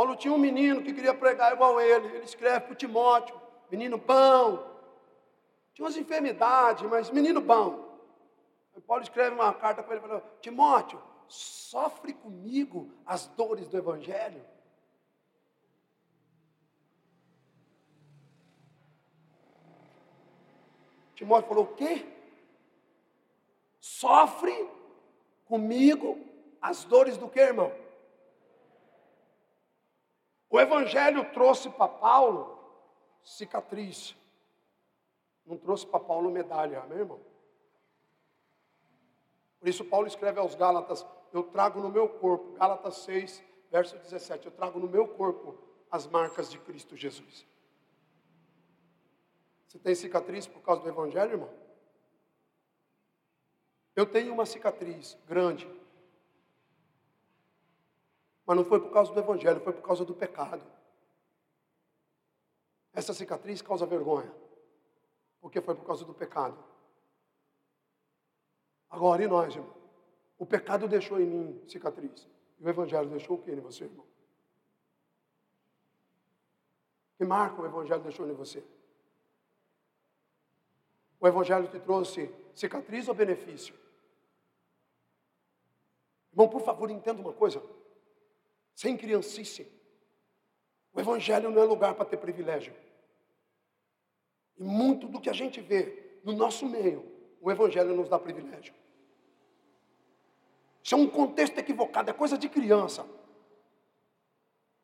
Paulo tinha um menino que queria pregar igual ele. Ele escreve para Timóteo, menino bom. Tinha umas enfermidades, mas menino bom. Paulo escreve uma carta para ele falou: Timóteo, sofre comigo as dores do Evangelho. Timóteo falou: o quê? sofre comigo as dores do que, irmão? O Evangelho trouxe para Paulo cicatriz, não trouxe para Paulo medalha, meu irmão? Por isso, Paulo escreve aos Gálatas: Eu trago no meu corpo, Gálatas 6, verso 17, eu trago no meu corpo as marcas de Cristo Jesus. Você tem cicatriz por causa do Evangelho, irmão? Eu tenho uma cicatriz grande. Mas não foi por causa do Evangelho, foi por causa do pecado. Essa cicatriz causa vergonha. Porque foi por causa do pecado. Agora, e nós, irmão? O pecado deixou em mim cicatriz. E o Evangelho deixou o que em você, irmão? Que marca o Evangelho deixou em você? O Evangelho te trouxe cicatriz ou benefício? Irmão, por favor, entenda uma coisa. Sem criancice. O Evangelho não é lugar para ter privilégio. E muito do que a gente vê no nosso meio, o Evangelho nos dá privilégio. Isso é um contexto equivocado, é coisa de criança.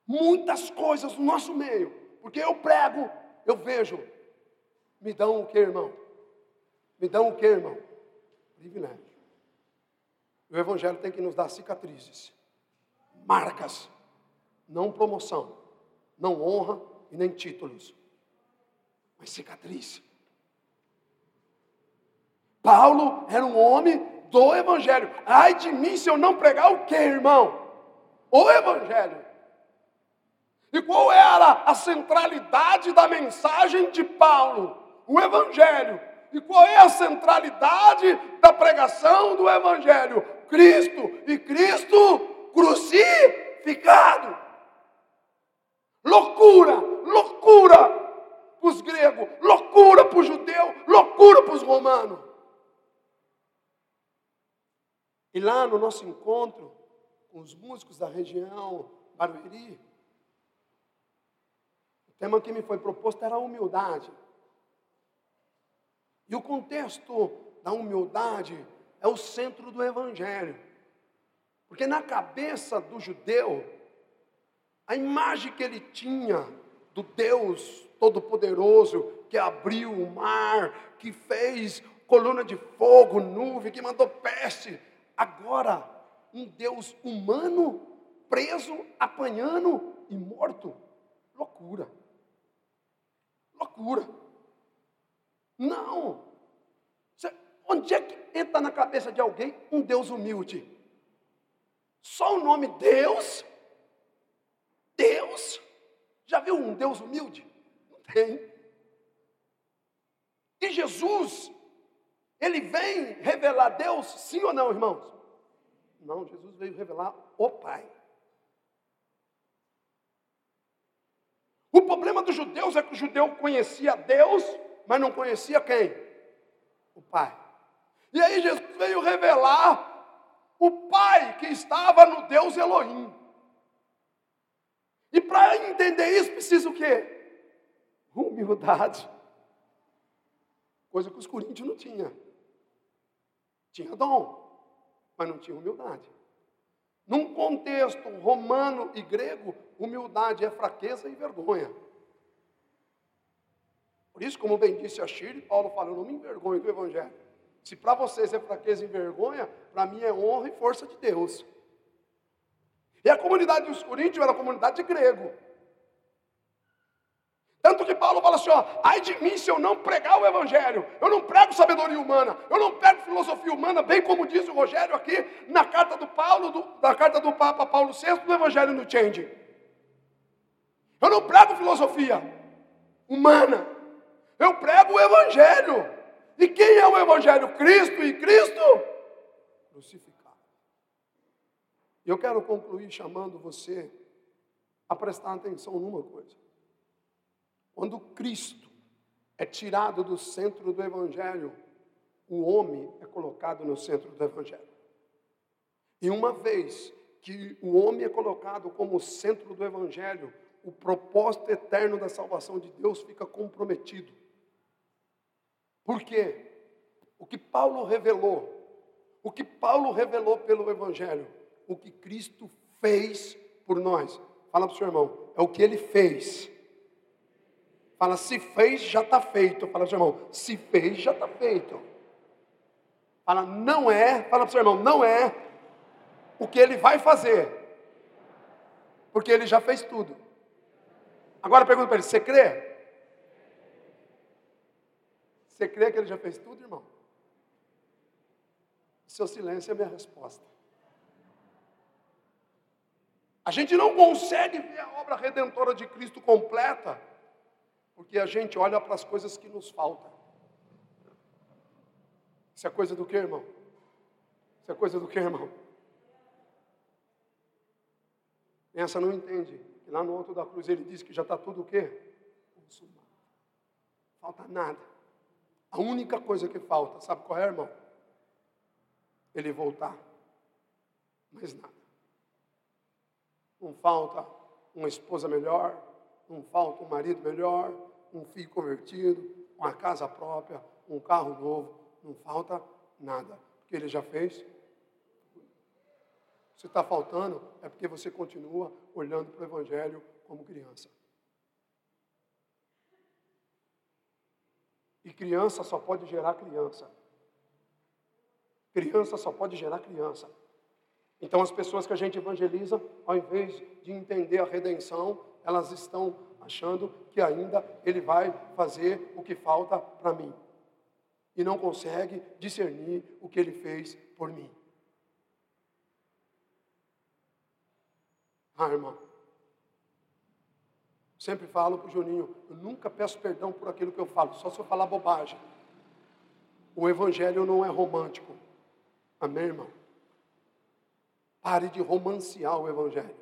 Muitas coisas no nosso meio, porque eu prego, eu vejo, me dão o que, irmão? Me dão o que, irmão? Privilégio. O Evangelho tem que nos dar cicatrizes, marcas, não promoção, não honra e nem títulos, mas cicatriz. Paulo era um homem do Evangelho. Ai de mim se eu não pregar o que, irmão? O Evangelho. E qual era a centralidade da mensagem de Paulo? O Evangelho. E qual é a centralidade da pregação do Evangelho? Cristo e Cristo crucificado. Loucura, loucura para os gregos, loucura para os judeus, loucura para os romanos. E lá no nosso encontro com os músicos da região Barueri, o tema que me foi proposto era a humildade. E o contexto da humildade é o centro do Evangelho. Porque na cabeça do judeu, a imagem que ele tinha do Deus Todo-Poderoso, que abriu o mar, que fez coluna de fogo, nuvem, que mandou peste, agora um Deus humano, preso, apanhando e morto. Loucura. Loucura. Não. Onde é que entra na cabeça de alguém um Deus humilde? Só o nome Deus? Deus? Já viu um Deus humilde? Não tem. E Jesus, ele vem revelar Deus, sim ou não, irmãos? Não, Jesus veio revelar o Pai. O problema dos judeus é que o judeu conhecia Deus, mas não conhecia quem? O Pai. E aí Jesus veio revelar o Pai que estava no Deus Elohim. E para entender isso precisa o quê? Humildade. Coisa que os coríntios não tinham. Tinha dom, mas não tinha humildade. Num contexto romano e grego, humildade é fraqueza e vergonha. Por isso, como bem disse a Shirley, Paulo fala, eu não me envergonho do Evangelho. Se para vocês é fraqueza e vergonha, para mim é honra e força de Deus. E a comunidade dos coríntios era a comunidade de grego. Tanto que Paulo fala assim: ó, ai de mim se eu não pregar o Evangelho, eu não prego sabedoria humana, eu não prego filosofia humana, bem como diz o Rogério aqui na carta do Paulo, do, na carta do Papa Paulo VI do Evangelho no Change. Eu não prego filosofia humana, eu prego o Evangelho. E quem é o Evangelho? Cristo e Cristo crucificado. Eu quero concluir chamando você a prestar atenção numa coisa. Quando Cristo é tirado do centro do Evangelho, o homem é colocado no centro do Evangelho. E uma vez que o homem é colocado como centro do Evangelho, o propósito eterno da salvação de Deus fica comprometido. Por quê? O que Paulo revelou, o que Paulo revelou pelo Evangelho, o que Cristo fez por nós. Fala para o seu irmão, é o que ele fez Fala, se fez, já está feito. Fala, irmão, se fez, já está feito. Fala, não é, fala para o seu irmão, não é o que ele vai fazer. Porque ele já fez tudo. Agora pergunta para ele: você crê? Você crê que ele já fez tudo, irmão? Seu silêncio é minha resposta. A gente não consegue ver a obra redentora de Cristo completa, porque a gente olha para as coisas que nos faltam. Isso é coisa do que, irmão? Isso é coisa do que, irmão? Essa não entende. Que lá no alto da cruz ele diz que já está tudo o quê? Consumado. Falta nada. A única coisa que falta, sabe qual é, irmão? Ele voltar. Mais nada. Não falta uma esposa melhor, não falta um marido melhor, um filho convertido, uma casa própria, um carro novo, não falta nada, porque ele já fez. Se está faltando, é porque você continua olhando para o Evangelho como criança. E criança só pode gerar criança. Criança só pode gerar criança. Então, as pessoas que a gente evangeliza, ao invés de entender a redenção, elas estão achando que ainda ele vai fazer o que falta para mim. E não consegue discernir o que ele fez por mim. Ah, irmão. Sempre falo para o Juninho, eu nunca peço perdão por aquilo que eu falo, só se eu falar bobagem. O evangelho não é romântico. Amém, irmão? Pare de romancear o Evangelho.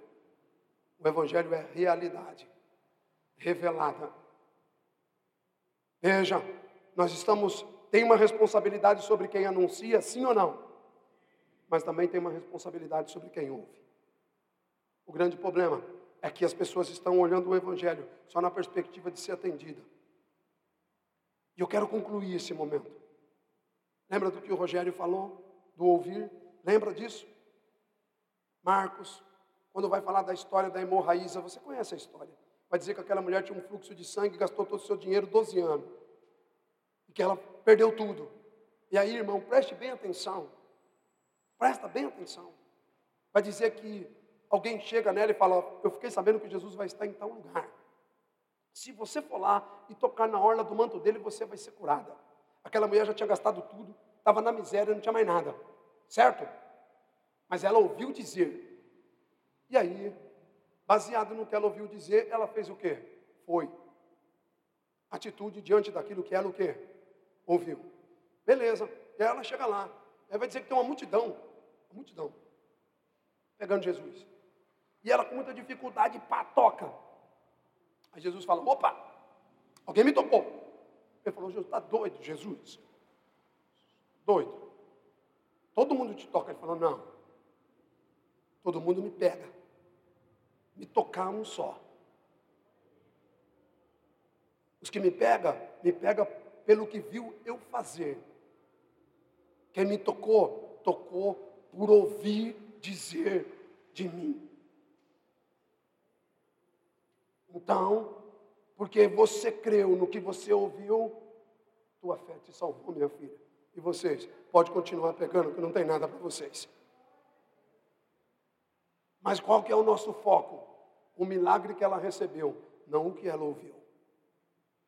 O Evangelho é realidade revelada. Veja, nós estamos, tem uma responsabilidade sobre quem anuncia, sim ou não? Mas também tem uma responsabilidade sobre quem ouve. O grande problema é que as pessoas estão olhando o Evangelho só na perspectiva de ser atendida. E eu quero concluir esse momento. Lembra do que o Rogério falou? Do ouvir? Lembra disso? Marcos, quando vai falar da história da hemorraíza, você conhece a história. Vai dizer que aquela mulher tinha um fluxo de sangue, gastou todo o seu dinheiro 12 anos. E que ela perdeu tudo. E aí, irmão, preste bem atenção. Presta bem atenção. Vai dizer que alguém chega nela e fala: Eu fiquei sabendo que Jesus vai estar em tal lugar. Se você for lá e tocar na orla do manto dele, você vai ser curada. Aquela mulher já tinha gastado tudo, estava na miséria, não tinha mais nada. Certo? Mas ela ouviu dizer. E aí, baseado no que ela ouviu dizer, ela fez o quê? Foi. Atitude diante daquilo que ela o quê? Ouviu. Beleza. E aí ela chega lá. Ela vai dizer que tem uma multidão. Uma multidão. Pegando Jesus. E ela com muita dificuldade, pá, toca. Aí Jesus fala, opa, alguém me tocou. Ele falou, Jesus, está doido, Jesus. Doido. Todo mundo te toca. Ele falou, não. Todo mundo me pega. Me tocar um só. Os que me pegam, me pega pelo que viu eu fazer. Quem me tocou, tocou por ouvir dizer de mim. Então, porque você creu no que você ouviu, tua fé te salvou, minha filha. E vocês, pode continuar pegando, que não tem nada para vocês. Mas qual que é o nosso foco? O milagre que ela recebeu, não o que ela ouviu.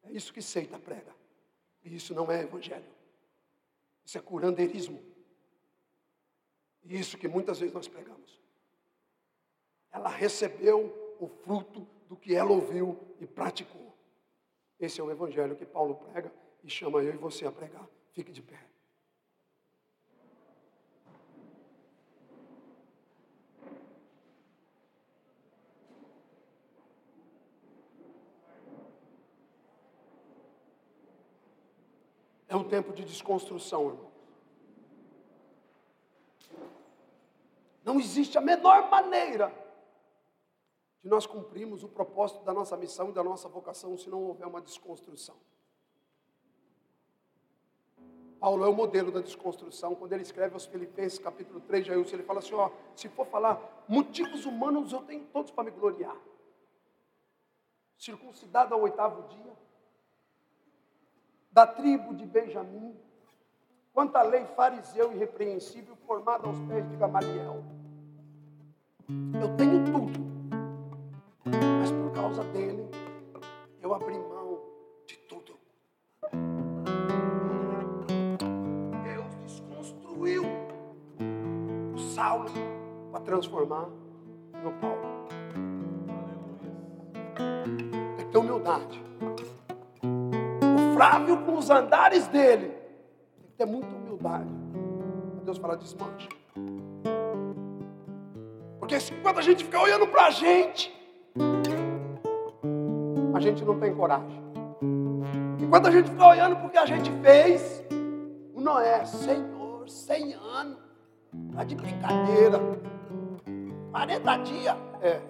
É isso que seita prega. E isso não é evangelho. Isso é curandeirismo. E isso que muitas vezes nós pregamos. Ela recebeu o fruto do que ela ouviu e praticou. Esse é o evangelho que Paulo prega e chama eu e você a pregar. Fique de pé. É um tempo de desconstrução, irmãos. Não existe a menor maneira de nós cumprirmos o propósito da nossa missão e da nossa vocação se não houver uma desconstrução. Paulo é o modelo da desconstrução. Quando ele escreve aos Filipenses, capítulo 3 de Ailson, ele fala assim: ó, se for falar motivos humanos, eu tenho todos para me gloriar. Circuncidado ao oitavo dia, da tribo de Benjamim, quanta lei fariseu irrepreensível formada aos pés de Gamaliel. Eu tenho tudo, mas por causa dele, eu abri mão de tudo. Deus desconstruiu o Saulo para transformar no Paulo. Tem que ter humildade. Flávio, com os andares dele, tem que ter muita humildade. Deus fala, desmanche. Porque quando a gente fica olhando para a gente, a gente não tem coragem. E quando a gente fica olhando porque a gente fez, o Noé, Senhor, 100 anos, tá de brincadeira. 40 dias, é.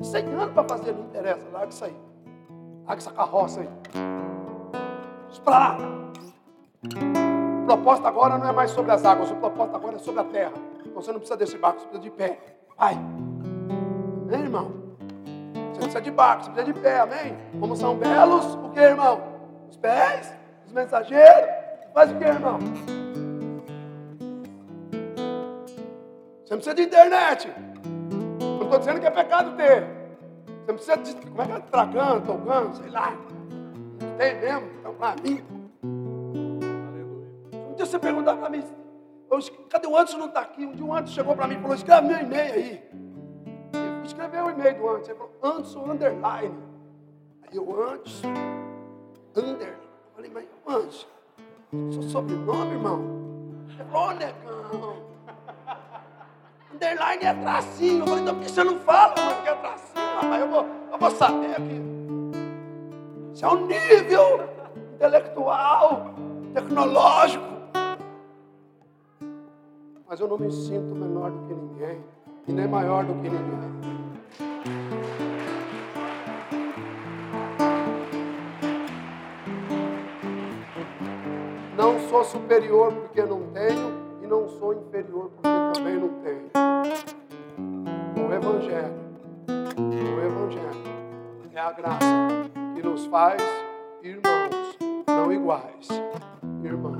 100 anos para fazer, não interessa, larga isso aí. Larga essa carroça aí. Para O propósito agora não é mais sobre as águas, o propósito agora é sobre a terra. Então você não precisa desse barco, você precisa de pé. Vai. Amém, irmão? Você precisa de barco, você precisa de pé, amém? Como são belos, o que, irmão? Os pés, os mensageiros. Faz o que, irmão? Você não precisa de internet. Não estou dizendo que é pecado ter. Você não precisa de. Como é que é? Tragando, tocando, sei lá. Tem mesmo, então para mim. Um dia você perguntar para mim, eu, cadê o Anderson não está aqui? Um dia o Anderson chegou para mim e falou, escreve meu e-mail aí. Ele escreveu o e-mail do Anderson. Ele falou, Anderson underline. Aí eu, Anderson, underline. Eu falei, mas Anderson, seu sobrenome, irmão? Ele falou, ô negão. Underline é tracinho. Eu falei, então por que você não fala, mano, que é tracinho? Rapaz, eu vou, eu vou saber aqui. Isso é um nível intelectual, tecnológico mas eu não me sinto menor do que ninguém e nem maior do que ninguém. Não sou superior porque não tenho e não sou inferior porque também não tenho. O Evangelho, o Evangelho é a graça que nos faz irmãos, não iguais, irmãos,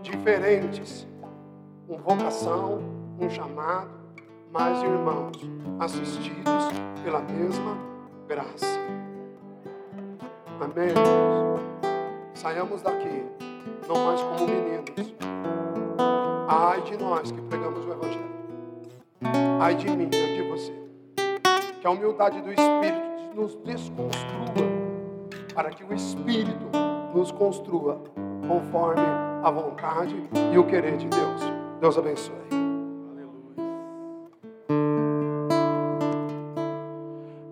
diferentes com vocação, um chamado, mas irmãos, assistidos pela mesma graça. Amém, irmãos? Saiamos daqui, não mais como meninos. Ai de nós que pregamos o Evangelho. Ai de mim, ai de você. Que a humildade do Espírito nos desconstrua, para que o Espírito nos construa conforme a vontade e o querer de Deus. Deus abençoe.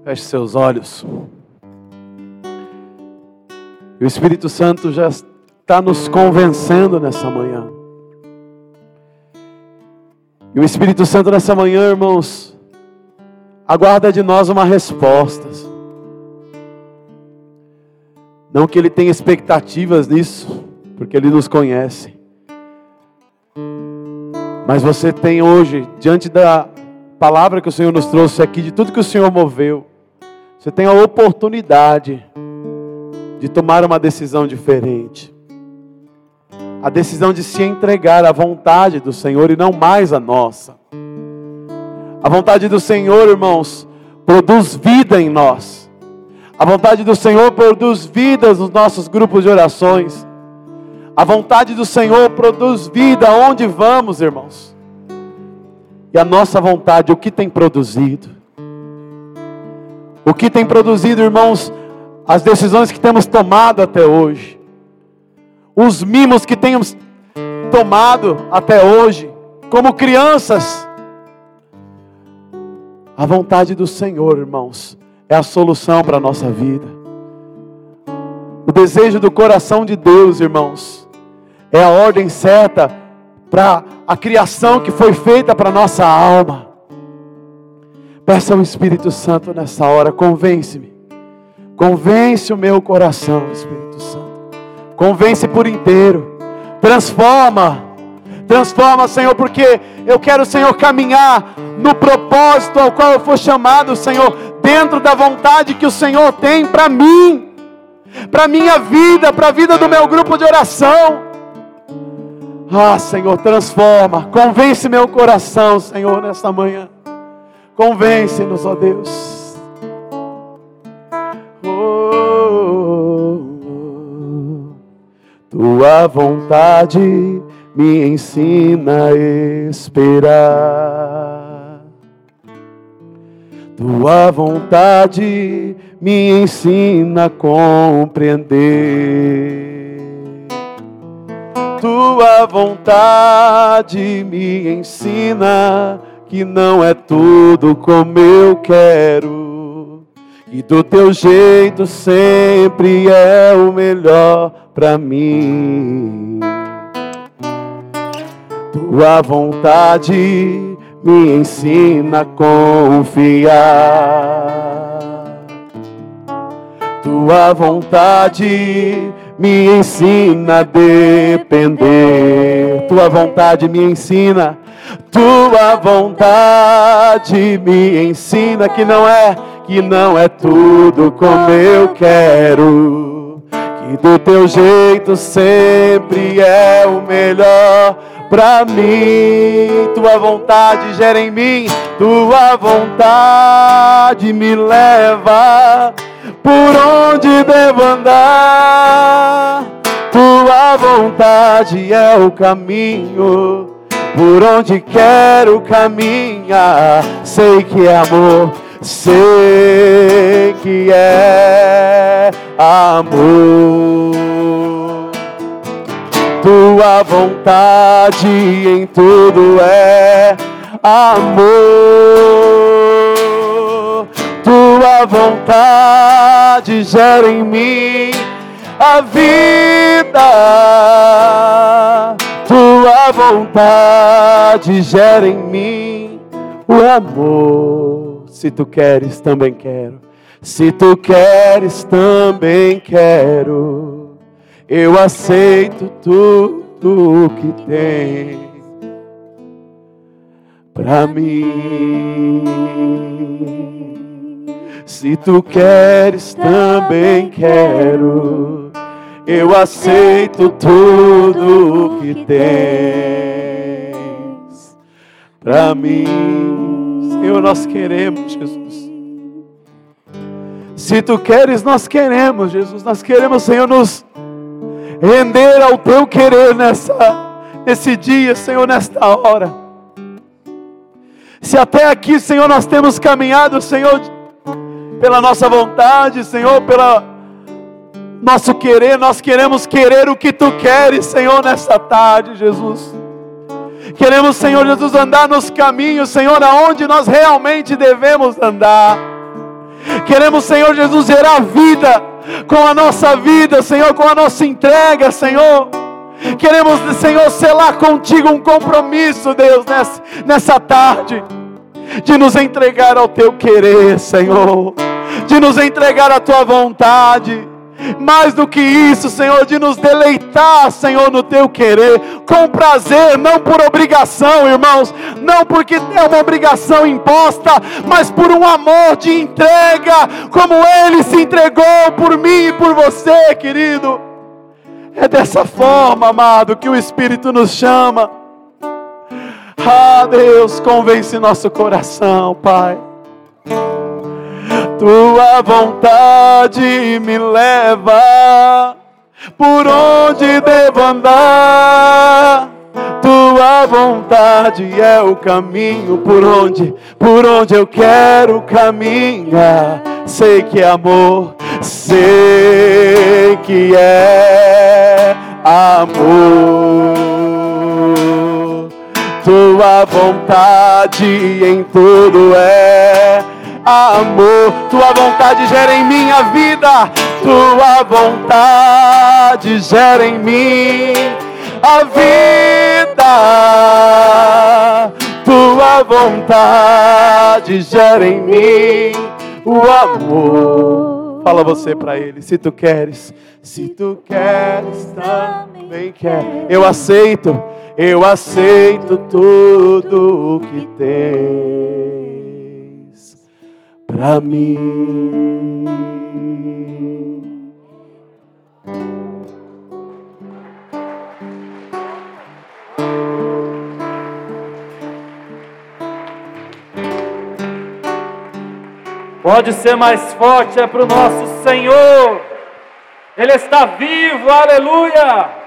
Feche seus olhos. O Espírito Santo já está nos convencendo nessa manhã. E o Espírito Santo nessa manhã, irmãos, aguarda de nós uma resposta. Não que Ele tenha expectativas nisso, porque Ele nos conhece. Mas você tem hoje, diante da palavra que o Senhor nos trouxe aqui, de tudo que o Senhor moveu, você tem a oportunidade de tomar uma decisão diferente. A decisão de se entregar à vontade do Senhor e não mais à nossa. A vontade do Senhor, irmãos, produz vida em nós. A vontade do Senhor produz vida nos nossos grupos de orações. A vontade do Senhor produz vida onde vamos, irmãos. E a nossa vontade, o que tem produzido? O que tem produzido, irmãos, as decisões que temos tomado até hoje, os mimos que temos tomado até hoje, como crianças. A vontade do Senhor, irmãos, é a solução para a nossa vida. O desejo do coração de Deus, irmãos, é a ordem certa para a criação que foi feita para nossa alma. Peça ao Espírito Santo nessa hora, convence-me. Convence o meu coração, Espírito Santo. Convence por inteiro. Transforma. Transforma, Senhor, porque eu quero, Senhor, caminhar no propósito ao qual eu fui chamado, Senhor, dentro da vontade que o Senhor tem para mim para minha vida, para a vida do meu grupo de oração. Ah, Senhor, transforma, convence meu coração, Senhor, nesta manhã. Convence-nos, ó Deus. Oh, tua vontade me ensina a esperar. Tua vontade me ensina a compreender tua vontade me ensina que não é tudo como eu quero. E do teu jeito sempre é o melhor para mim. Tua vontade me ensina a confiar. Tua vontade me ensina a depender. Tua vontade me ensina, tua vontade me ensina que não é, que não é tudo como eu quero. Que do teu jeito sempre é o melhor para mim. Tua vontade gera em mim, tua vontade me leva por onde devo andar. Tua vontade é o caminho, por onde quero caminhar. Sei que é amor, sei que é amor. Tua vontade em tudo é amor tua vontade gera em mim a vida. Tua vontade gera em mim o amor. Se tu queres, também quero. Se tu queres, também quero. Eu aceito tudo que tem para mim. Se tu queres, também quero. Eu aceito tudo que tens para mim. Senhor, nós queremos, Jesus. Se tu queres, nós queremos, Jesus. Nós queremos, Senhor, nos render ao teu querer nessa, nesse dia, Senhor, nesta hora. Se até aqui, Senhor, nós temos caminhado, Senhor, pela nossa vontade, Senhor, pela nosso querer, nós queremos querer o que tu queres, Senhor, nessa tarde, Jesus. Queremos, Senhor Jesus, andar nos caminhos, Senhor, aonde nós realmente devemos andar. Queremos, Senhor Jesus, gerar vida com a nossa vida, Senhor, com a nossa entrega, Senhor. Queremos, Senhor, selar contigo um compromisso, Deus, nessa, nessa tarde, de nos entregar ao teu querer, Senhor de nos entregar a tua vontade. Mais do que isso, Senhor, de nos deleitar, Senhor, no teu querer, com prazer, não por obrigação, irmãos, não porque é uma obrigação imposta, mas por um amor de entrega, como Ele se entregou por mim e por você, querido. É dessa forma, amado, que o Espírito nos chama. Ah, Deus, convence nosso coração, Pai. Tua vontade me leva por onde devo andar. Tua vontade é o caminho por onde, por onde eu quero caminhar. Sei que é amor, sei que é amor. Tua vontade em tudo é amor. Tua vontade gera em minha vida, tua vontade gera em mim a vida. Tua vontade gera em mim o amor. Fala você para ele, se tu queres, se tu queres também quer. Eu aceito, eu aceito tudo o que tem pra mim. Pode ser mais forte, é para o nosso Senhor. Ele está vivo, aleluia.